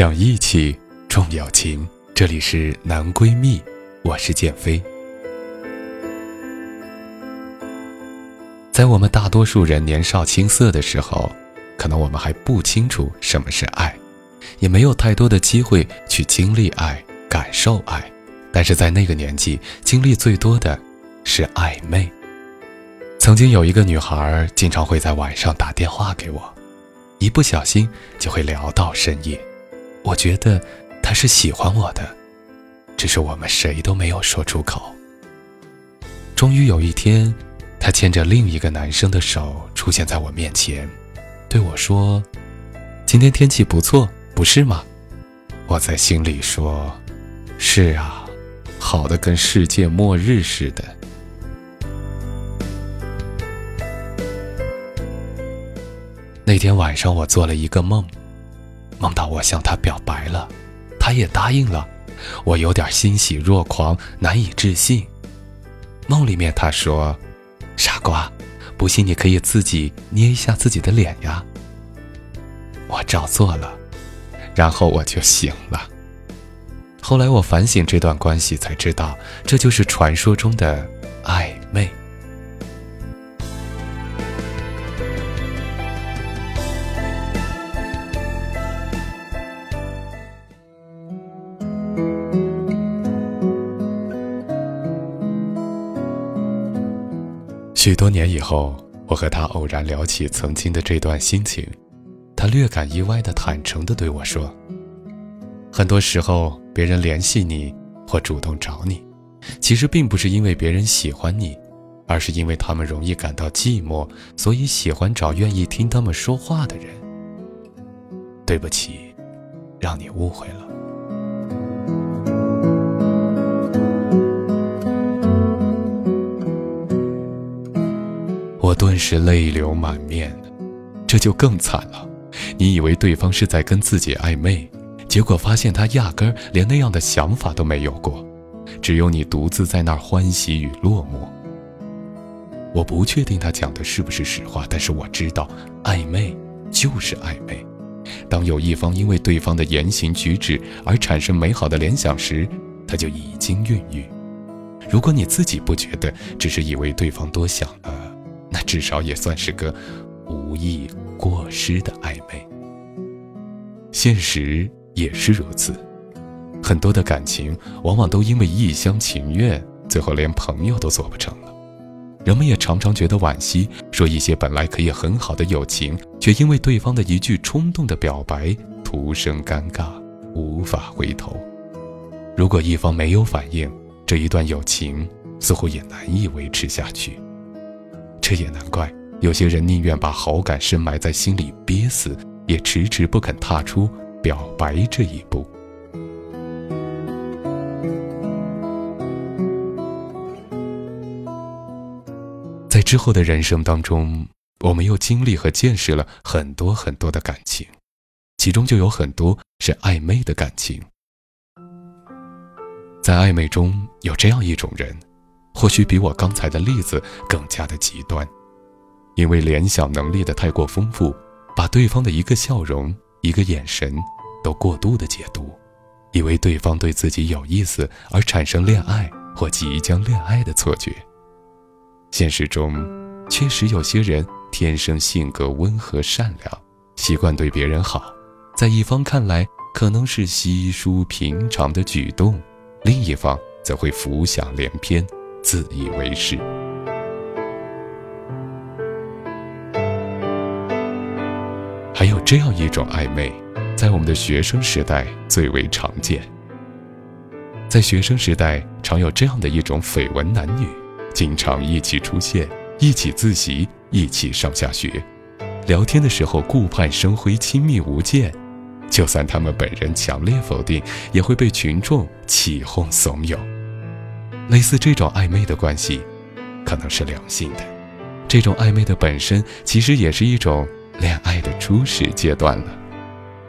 讲义气，重友情。这里是男闺蜜，我是建飞。在我们大多数人年少青涩的时候，可能我们还不清楚什么是爱，也没有太多的机会去经历爱、感受爱。但是在那个年纪，经历最多的是暧昧。曾经有一个女孩，经常会在晚上打电话给我，一不小心就会聊到深夜。我觉得他是喜欢我的，只是我们谁都没有说出口。终于有一天，他牵着另一个男生的手出现在我面前，对我说：“今天天气不错，不是吗？”我在心里说：“是啊，好的跟世界末日似的。”那天晚上，我做了一个梦。梦到我向他表白了，他也答应了，我有点欣喜若狂，难以置信。梦里面他说：“傻瓜，不信你可以自己捏一下自己的脸呀。”我照做了，然后我就醒了。后来我反省这段关系，才知道这就是传说中的暧昧。许多年以后，我和他偶然聊起曾经的这段心情，他略感意外的坦诚的对我说：“很多时候，别人联系你或主动找你，其实并不是因为别人喜欢你，而是因为他们容易感到寂寞，所以喜欢找愿意听他们说话的人。”对不起，让你误会了。我顿时泪流满面，这就更惨了。你以为对方是在跟自己暧昧，结果发现他压根儿连那样的想法都没有过，只有你独自在那儿欢喜与落寞。我不确定他讲的是不是实话，但是我知道，暧昧就是暧昧。当有一方因为对方的言行举止而产生美好的联想时，他就已经孕育。如果你自己不觉得，只是以为对方多想了。那至少也算是个无意过失的暧昧。现实也是如此，很多的感情往往都因为一厢情愿，最后连朋友都做不成了。人们也常常觉得惋惜，说一些本来可以很好的友情，却因为对方的一句冲动的表白，徒生尴尬，无法回头。如果一方没有反应，这一段友情似乎也难以维持下去。这也难怪，有些人宁愿把好感深埋在心里憋死，也迟迟不肯踏出表白这一步。在之后的人生当中，我们又经历和见识了很多很多的感情，其中就有很多是暧昧的感情。在暧昧中有这样一种人。或许比我刚才的例子更加的极端，因为联想能力的太过丰富，把对方的一个笑容、一个眼神都过度的解读，以为对方对自己有意思而产生恋爱或即将恋爱的错觉。现实中，确实有些人天生性格温和善良，习惯对别人好，在一方看来可能是稀疏平常的举动，另一方则会浮想联翩。自以为是，还有这样一种暧昧，在我们的学生时代最为常见。在学生时代，常有这样的一种绯闻男女，经常一起出现，一起自习，一起上下学，聊天的时候顾盼生辉，亲密无间。就算他们本人强烈否定，也会被群众起哄怂恿。类似这种暧昧的关系，可能是良性的。这种暧昧的本身，其实也是一种恋爱的初始阶段了。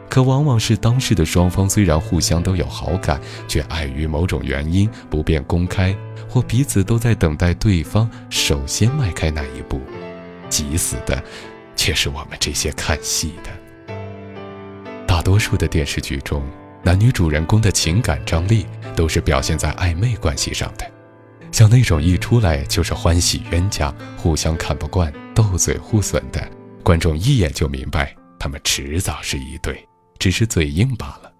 可往往是当时的双方虽然互相都有好感，却碍于某种原因不便公开，或彼此都在等待对方首先迈开那一步。急死的，却是我们这些看戏的。大多数的电视剧中，男女主人公的情感张力都是表现在暧昧关系上的，像那种一出来就是欢喜冤家、互相看不惯、斗嘴互损的，观众一眼就明白他们迟早是一对，只是嘴硬罢了。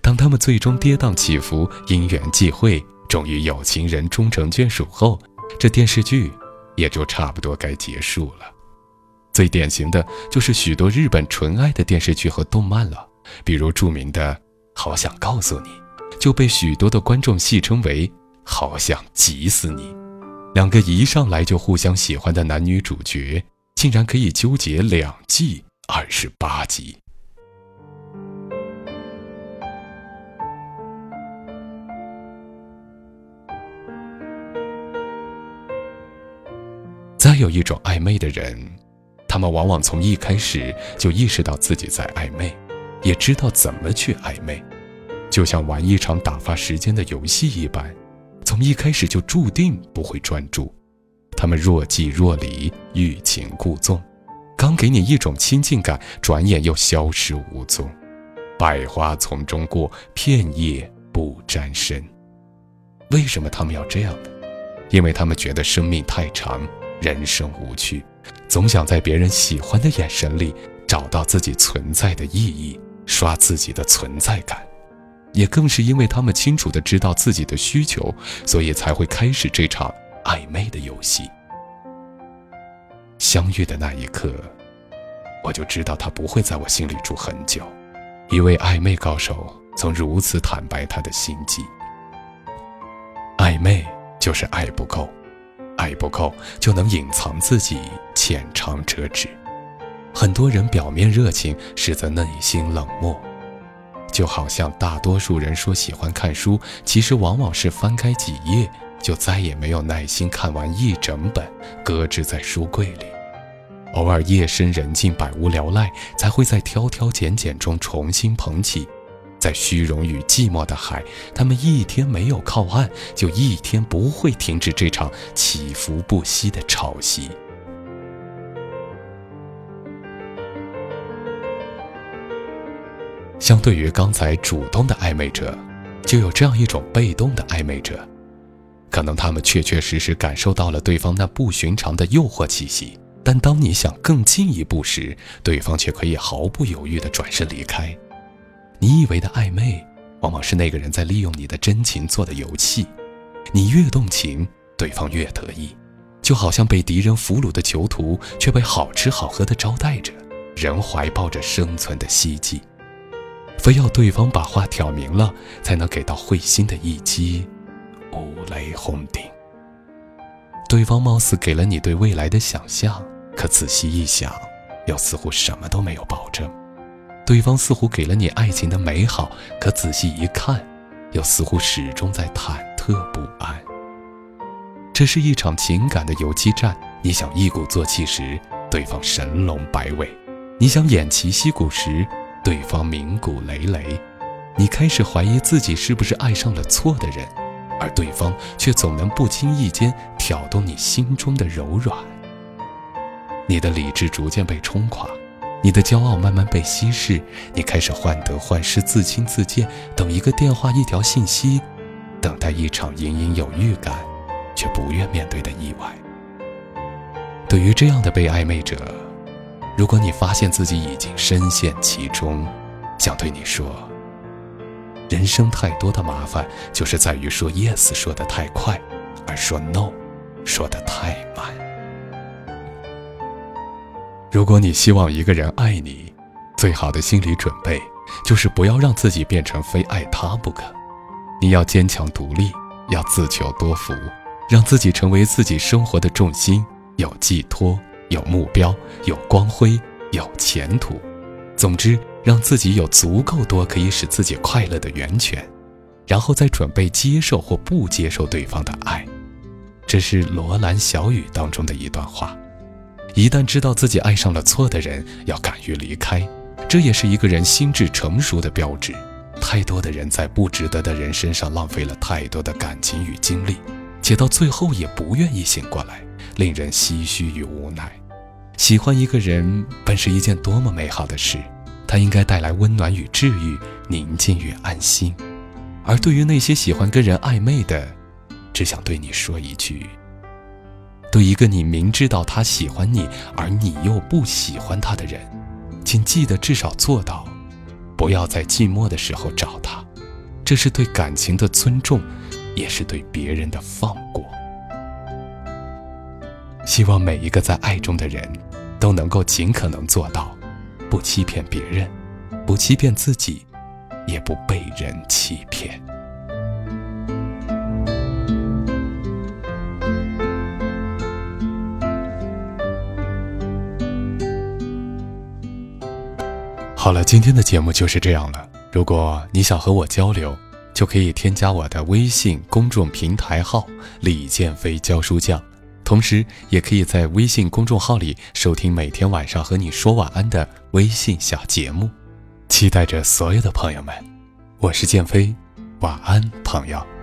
当他们最终跌宕起伏、因缘际会，终于有情人终成眷属后，这电视剧也就差不多该结束了。最典型的就是许多日本纯爱的电视剧和动漫了。比如著名的《好想告诉你》，就被许多的观众戏称为“好想急死你”。两个一上来就互相喜欢的男女主角，竟然可以纠结两季二十八集。再有一种暧昧的人，他们往往从一开始就意识到自己在暧昧。也知道怎么去暧昧，就像玩一场打发时间的游戏一般，从一开始就注定不会专注。他们若即若离，欲擒故纵，刚给你一种亲近感，转眼又消失无踪。百花丛中过，片叶不沾身。为什么他们要这样呢？因为他们觉得生命太长，人生无趣，总想在别人喜欢的眼神里找到自己存在的意义。刷自己的存在感，也更是因为他们清楚的知道自己的需求，所以才会开始这场暧昧的游戏。相遇的那一刻，我就知道他不会在我心里住很久。一位暧昧高手曾如此坦白他的心迹：暧昧就是爱不够，爱不够就能隐藏自己，浅尝辄止。很多人表面热情，实则内心冷漠，就好像大多数人说喜欢看书，其实往往是翻开几页就再也没有耐心看完一整本，搁置在书柜里。偶尔夜深人静、百无聊赖，才会在挑挑拣拣中重新捧起。在虚荣与寂寞的海，他们一天没有靠岸，就一天不会停止这场起伏不息的潮汐。相对于刚才主动的暧昧者，就有这样一种被动的暧昧者，可能他们确确实实感受到了对方那不寻常的诱惑气息，但当你想更进一步时，对方却可以毫不犹豫地转身离开。你以为的暧昧，往往是那个人在利用你的真情做的游戏，你越动情，对方越得意，就好像被敌人俘虏的囚徒，却被好吃好喝的招待着，仍怀抱着生存的希冀。非要对方把话挑明了，才能给到会心的一击，五雷轰顶。对方貌似给了你对未来的想象，可仔细一想，又似乎什么都没有保证。对方似乎给了你爱情的美好，可仔细一看，又似乎始终在忐忑不安。这是一场情感的游击战。你想一鼓作气时，对方神龙摆尾；你想偃旗息鼓时，对方鸣鼓累累，你开始怀疑自己是不是爱上了错的人，而对方却总能不经意间挑动你心中的柔软。你的理智逐渐被冲垮，你的骄傲慢慢被稀释，你开始患得患失、自轻自贱，等一个电话、一条信息，等待一场隐隐有预感却不愿面对的意外。对于这样的被暧昧者。如果你发现自己已经深陷其中，想对你说：人生太多的麻烦，就是在于说 yes 说的太快，而说 no 说的太慢。如果你希望一个人爱你，最好的心理准备就是不要让自己变成非爱他不可。你要坚强独立，要自求多福，让自己成为自己生活的重心，有寄托，有目标，有光辉，有前途。总之，让自己有足够多可以使自己快乐的源泉，然后再准备接受或不接受对方的爱。这是罗兰小语当中的一段话。一旦知道自己爱上了错的人，要敢于离开，这也是一个人心智成熟的标志。太多的人在不值得的人身上浪费了太多的感情与精力，且到最后也不愿意醒过来，令人唏嘘与无奈。喜欢一个人本是一件多么美好的事，它应该带来温暖与治愈、宁静与安心。而对于那些喜欢跟人暧昧的，只想对你说一句：对一个你明知道他喜欢你，而你又不喜欢他的人，请记得至少做到，不要在寂寞的时候找他。这是对感情的尊重，也是对别人的放过。希望每一个在爱中的人，都能够尽可能做到，不欺骗别人，不欺骗自己，也不被人欺骗。好了，今天的节目就是这样了。如果你想和我交流，就可以添加我的微信公众平台号“李建飞教书匠”，同时也可以在微信公众号里收听每天晚上和你说晚安的微信小节目。期待着所有的朋友们，我是建飞，晚安，朋友。